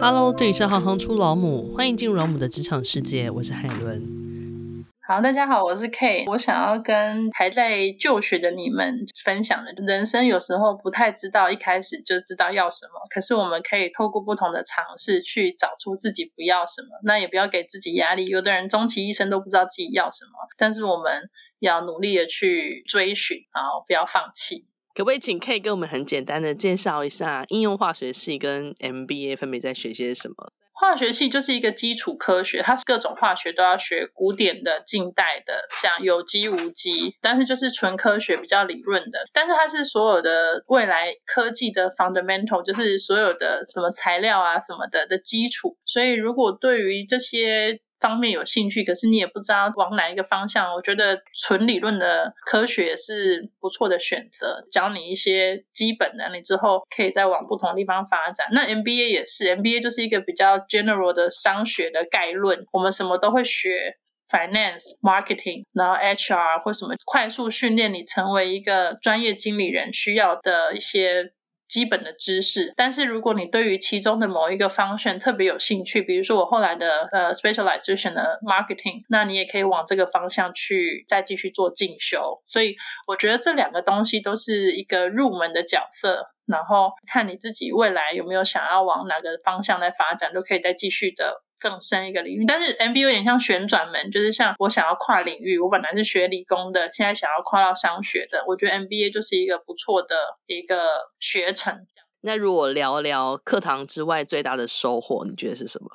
Hello，这里是行行出老母，欢迎进入老母的职场世界，我是海伦。好，大家好，我是 K。我想要跟还在就学的你们分享的，人生有时候不太知道一开始就知道要什么，可是我们可以透过不同的尝试去找出自己不要什么。那也不要给自己压力，有的人终其一生都不知道自己要什么，但是我们要努力的去追寻，然后不要放弃。可不可以请 K 跟我们很简单的介绍一下应用化学系跟 MBA 分别在学些什么？化学系就是一个基础科学，它是各种化学都要学，古典的、近代的，这样有机无机，但是就是纯科学比较理论的，但是它是所有的未来科技的 fundamental，就是所有的什么材料啊什么的的基础。所以如果对于这些方面有兴趣，可是你也不知道往哪一个方向。我觉得纯理论的科学是不错的选择，教你一些基本的，你之后可以再往不同的地方发展。那 MBA 也是，MBA 就是一个比较 general 的商学的概论，我们什么都会学，finance、marketing，然后 HR 或什么，快速训练你成为一个专业经理人需要的一些。基本的知识，但是如果你对于其中的某一个方向特别有兴趣，比如说我后来的呃 specialization 的 marketing，那你也可以往这个方向去再继续做进修。所以我觉得这两个东西都是一个入门的角色，然后看你自己未来有没有想要往哪个方向来发展，都可以再继续的。更深一个领域，但是 MBA 有点像旋转门，就是像我想要跨领域，我本来是学理工的，现在想要跨到商学的，我觉得 MBA 就是一个不错的一个学程。那如果聊聊课堂之外最大的收获，你觉得是什么？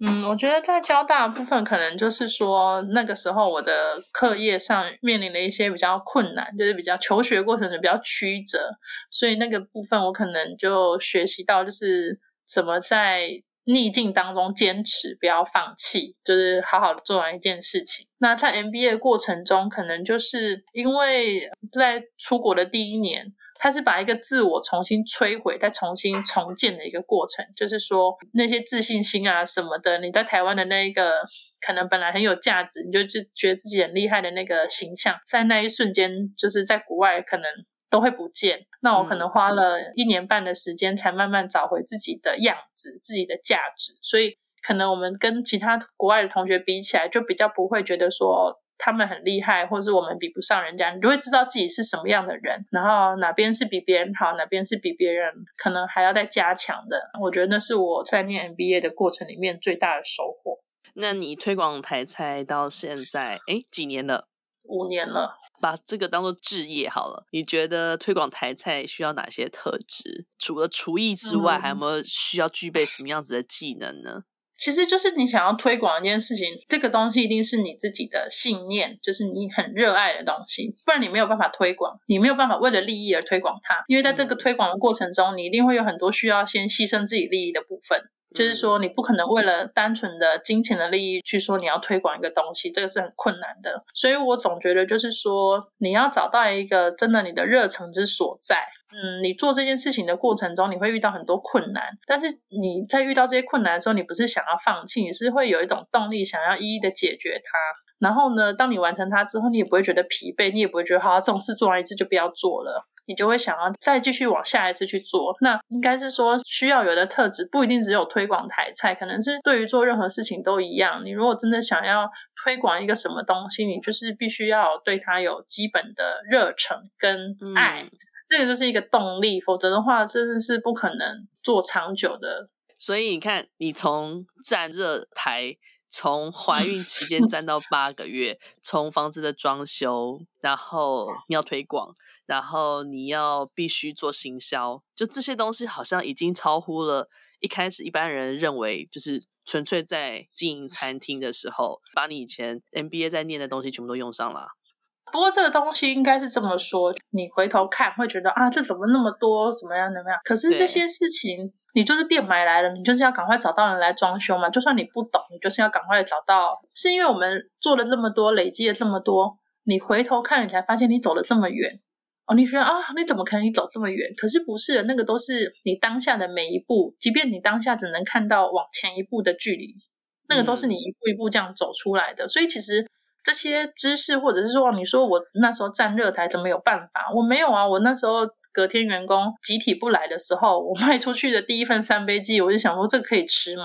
嗯，我觉得在交大的部分，可能就是说那个时候我的课业上面临了一些比较困难，就是比较求学过程比较曲折，所以那个部分我可能就学习到就是怎么在。逆境当中坚持，不要放弃，就是好好的做完一件事情。那在 MBA 的过程中，可能就是因为在出国的第一年，他是把一个自我重新摧毁、再重新重建的一个过程。就是说，那些自信心啊什么的，你在台湾的那一个可能本来很有价值，你就自觉得自己很厉害的那个形象，在那一瞬间，就是在国外可能。都会不见，那我可能花了一年半的时间，才慢慢找回自己的样子、自己的价值。所以，可能我们跟其他国外的同学比起来，就比较不会觉得说他们很厉害，或者是我们比不上人家。你就会知道自己是什么样的人，然后哪边是比别人好，哪边是比别人可能还要再加强的。我觉得那是我在念 MBA 的过程里面最大的收获。那你推广台菜到现在，哎，几年了？五年了。把这个当做置业好了。你觉得推广台菜需要哪些特质？除了厨艺之外，嗯、还有没有需要具备什么样子的技能呢？其实就是你想要推广一件事情，这个东西一定是你自己的信念，就是你很热爱的东西，不然你没有办法推广，你没有办法为了利益而推广它。因为在这个推广的过程中，你一定会有很多需要先牺牲自己利益的部分。就是说，你不可能为了单纯的金钱的利益去说你要推广一个东西，这个是很困难的。所以我总觉得，就是说，你要找到一个真的你的热忱之所在。嗯，你做这件事情的过程中，你会遇到很多困难，但是你在遇到这些困难的时候，你不是想要放弃，你是会有一种动力，想要一一的解决它。然后呢，当你完成它之后，你也不会觉得疲惫，你也不会觉得好，这种事做完一次就不要做了。你就会想要再继续往下一次去做，那应该是说需要有的特质，不一定只有推广台菜，可能是对于做任何事情都一样。你如果真的想要推广一个什么东西，你就是必须要对它有基本的热忱跟爱，嗯、这个就是一个动力，否则的话真的是不可能做长久的。所以你看，你从站热台，从怀孕期间 站到八个月，从房子的装修，然后你要推广。然后你要必须做行销，就这些东西好像已经超乎了一开始一般人认为，就是纯粹在经营餐厅的时候，把你以前 MBA 在念的东西全部都用上了。不过这个东西应该是这么说，你回头看会觉得啊，这怎么那么多，怎么样怎么样？可是这些事情你就是店买来了，你就是要赶快找到人来装修嘛。就算你不懂，你就是要赶快找到。是因为我们做了这么多，累积了这么多，你回头看，你才发现你走了这么远。哦，你觉得啊，你怎么可能你走这么远？可是不是，那个都是你当下的每一步，即便你当下只能看到往前一步的距离，那个都是你一步一步这样走出来的。嗯、所以其实这些知识，或者是说，你说我那时候站热台怎么有办法？我没有啊，我那时候隔天员工集体不来的时候，我卖出去的第一份三杯鸡，我就想说这个可以吃吗？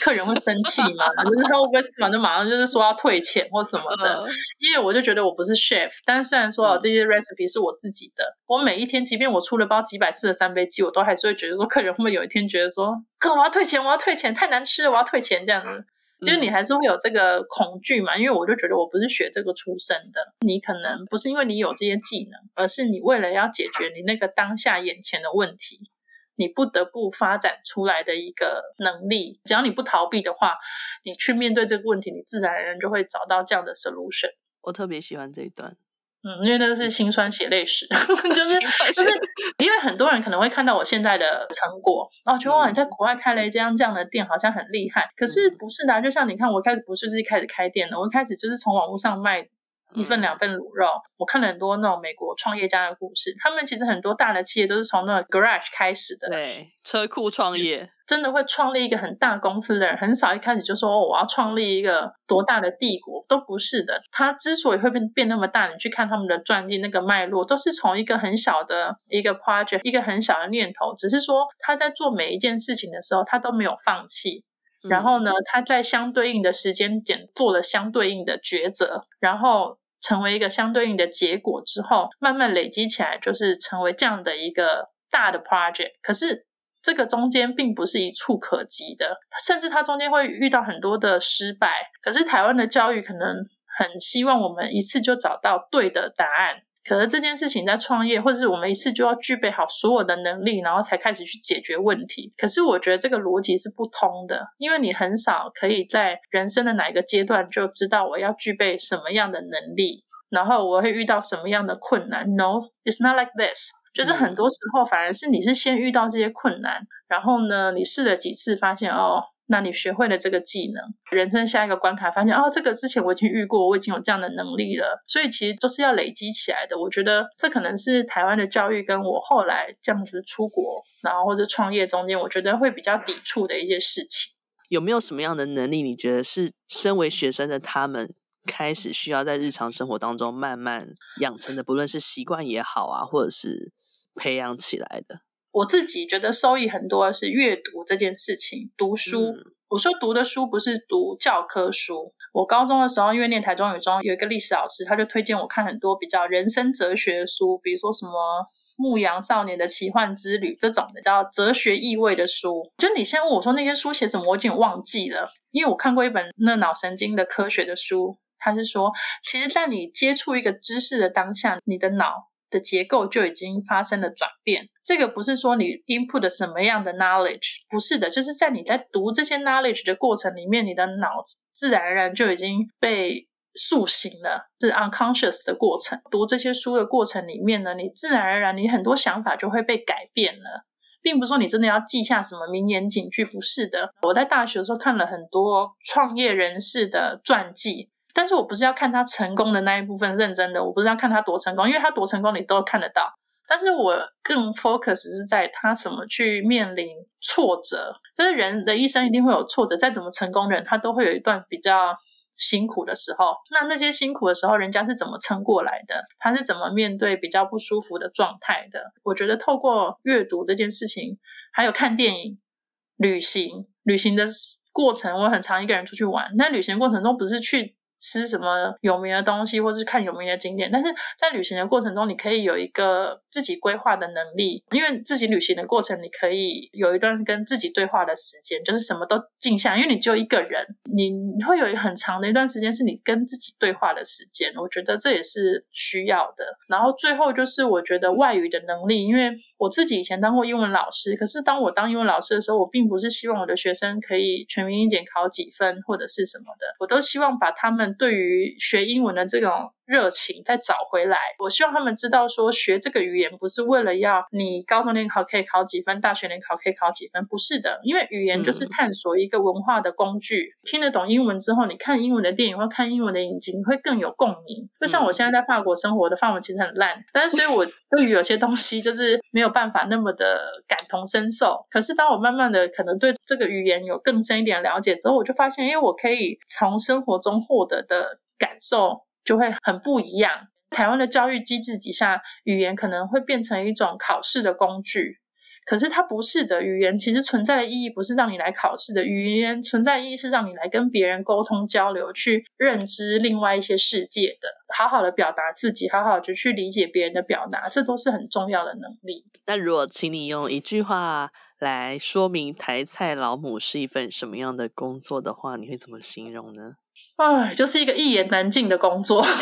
客人会生气吗？就是他会不会吃完就马上就是说要退钱或什么的？因为我就觉得我不是 chef，但是虽然说这些 recipe 是我自己的，我每一天即便我出了包几百次的三杯鸡，我都还是会觉得说客人会不会有一天觉得说，哥我要退钱，我要退钱，太难吃了，我要退钱这样子。因为你还是会有这个恐惧嘛，因为我就觉得我不是学这个出身的，你可能不是因为你有这些技能，而是你为了要解决你那个当下眼前的问题。你不得不发展出来的一个能力，只要你不逃避的话，你去面对这个问题，你自然而然就会找到这样的 solution。我特别喜欢这一段，嗯，因为那个是辛酸血泪史，就是就是因为很多人可能会看到我现在的成果，哦，觉得哇，你在国外开了一家这样的店，好像很厉害。可是不是的啊，就像你看，我一开始不是是一开始开店的，我一开始就是从网络上卖。一份两份卤肉，我看了很多那种美国创业家的故事，他们其实很多大的企业都是从那个 garage 开始的，对，车库创业，真的会创立一个很大公司的人，很少一开始就说哦，我要创立一个多大的帝国，都不是的。他之所以会变变那么大，你去看他们的传记，那个脉络都是从一个很小的一个 project，一个很小的念头，只是说他在做每一件事情的时候，他都没有放弃。然后呢，他在相对应的时间点做了相对应的抉择，然后成为一个相对应的结果之后，慢慢累积起来，就是成为这样的一个大的 project。可是这个中间并不是一触可及的，甚至它中间会遇到很多的失败。可是台湾的教育可能很希望我们一次就找到对的答案。可是这件事情在创业，或者是我们一次就要具备好所有的能力，然后才开始去解决问题。可是我觉得这个逻辑是不通的，因为你很少可以在人生的哪一个阶段就知道我要具备什么样的能力，然后我会遇到什么样的困难。No, it's not like this。就是很多时候反而是你是先遇到这些困难，然后呢，你试了几次，发现哦。那你学会了这个技能，人生下一个关卡，发现哦，这个之前我已经遇过，我已经有这样的能力了，所以其实都是要累积起来的。我觉得这可能是台湾的教育跟我后来这样子出国，然后或者创业中间，我觉得会比较抵触的一些事情。有没有什么样的能力，你觉得是身为学生的他们开始需要在日常生活当中慢慢养成的，不论是习惯也好啊，或者是培养起来的？我自己觉得收益很多的是阅读这件事情，读书。嗯、我说读的书不是读教科书。我高中的时候，因为念台中语中有一个历史老师，他就推荐我看很多比较人生哲学的书，比如说什么《牧羊少年的奇幻之旅》这种的，叫哲学意味的书。就你先问我说那些书写什么，我已经忘记了，因为我看过一本那脑神经的科学的书，他是说，其实在你接触一个知识的当下，你的脑的结构就已经发生了转变。这个不是说你 input 的什么样的 knowledge，不是的，就是在你在读这些 knowledge 的过程里面，你的脑自然而然就已经被塑形了，是 unconscious 的过程。读这些书的过程里面呢，你自然而然你很多想法就会被改变了，并不是说你真的要记下什么名言警句，不是的。我在大学的时候看了很多创业人士的传记。但是我不是要看他成功的那一部分，认真的，我不是要看他多成功，因为他多成功你都看得到。但是我更 focus 是在他怎么去面临挫折，就是人的一生一定会有挫折，再怎么成功的人，他都会有一段比较辛苦的时候。那那些辛苦的时候，人家是怎么撑过来的？他是怎么面对比较不舒服的状态的？我觉得透过阅读这件事情，还有看电影、旅行，旅行的过程，我很常一个人出去玩。那旅行过程中不是去。吃什么有名的东西，或者是看有名的景点，但是在旅行的过程中，你可以有一个自己规划的能力，因为自己旅行的过程，你可以有一段跟自己对话的时间，就是什么都静下，因为你就一个人，你会有很长的一段时间是你跟自己对话的时间，我觉得这也是需要的。然后最后就是我觉得外语的能力，因为我自己以前当过英文老师，可是当我当英文老师的时候，我并不是希望我的学生可以全民英检考几分或者是什么的，我都希望把他们。对于学英文的这种。热情再找回来，我希望他们知道说，学这个语言不是为了要你高中联考可以考几分，大学联考可以考几分，不是的。因为语言就是探索一个文化的工具。嗯、听得懂英文之后，你看英文的电影或看英文的影集，你会更有共鸣。就像我现在在法国生活，的法文其实很烂，但是所以我 对于有些东西就是没有办法那么的感同身受。可是当我慢慢的可能对这个语言有更深一点了解之后，我就发现，因为我可以从生活中获得的感受。就会很不一样。台湾的教育机制底下，语言可能会变成一种考试的工具。可是它不是的，语言其实存在的意义不是让你来考试的，语言存在意义是让你来跟别人沟通交流，去认知另外一些世界的，好好的表达自己，好好的去理解别人的表达，这都是很重要的能力。那如果请你用一句话来说明台菜老母是一份什么样的工作的话，你会怎么形容呢？哎，就是一个一言难尽的工作。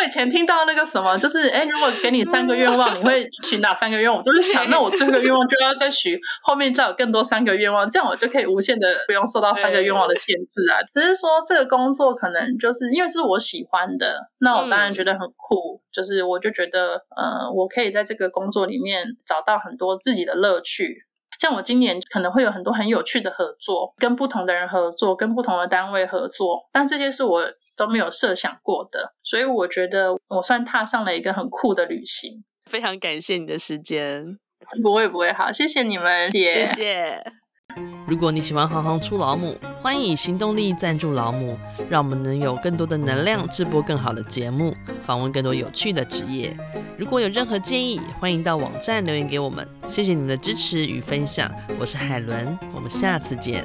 我以前听到那个什么，就是哎，如果给你三个愿望，你会许哪三个愿望？我就是想，那我这个愿望就要再许，后面再有更多三个愿望，这样我就可以无限的不用受到三个愿望的限制啊。只是说这个工作可能就是因为是我喜欢的，那我当然觉得很酷，就是我就觉得呃，我可以在这个工作里面找到很多自己的乐趣。像我今年可能会有很多很有趣的合作，跟不同的人合作，跟不同的单位合作，但这些是我。都没有设想过的，所以我觉得我算踏上了一个很酷的旅行。非常感谢你的时间，不会不会，好，谢谢你们，谢谢。如果你喜欢行行出老母，欢迎以行动力赞助老母，让我们能有更多的能量制播更好的节目，访问更多有趣的职业。如果有任何建议，欢迎到网站留言给我们。谢谢你们的支持与分享，我是海伦，我们下次见。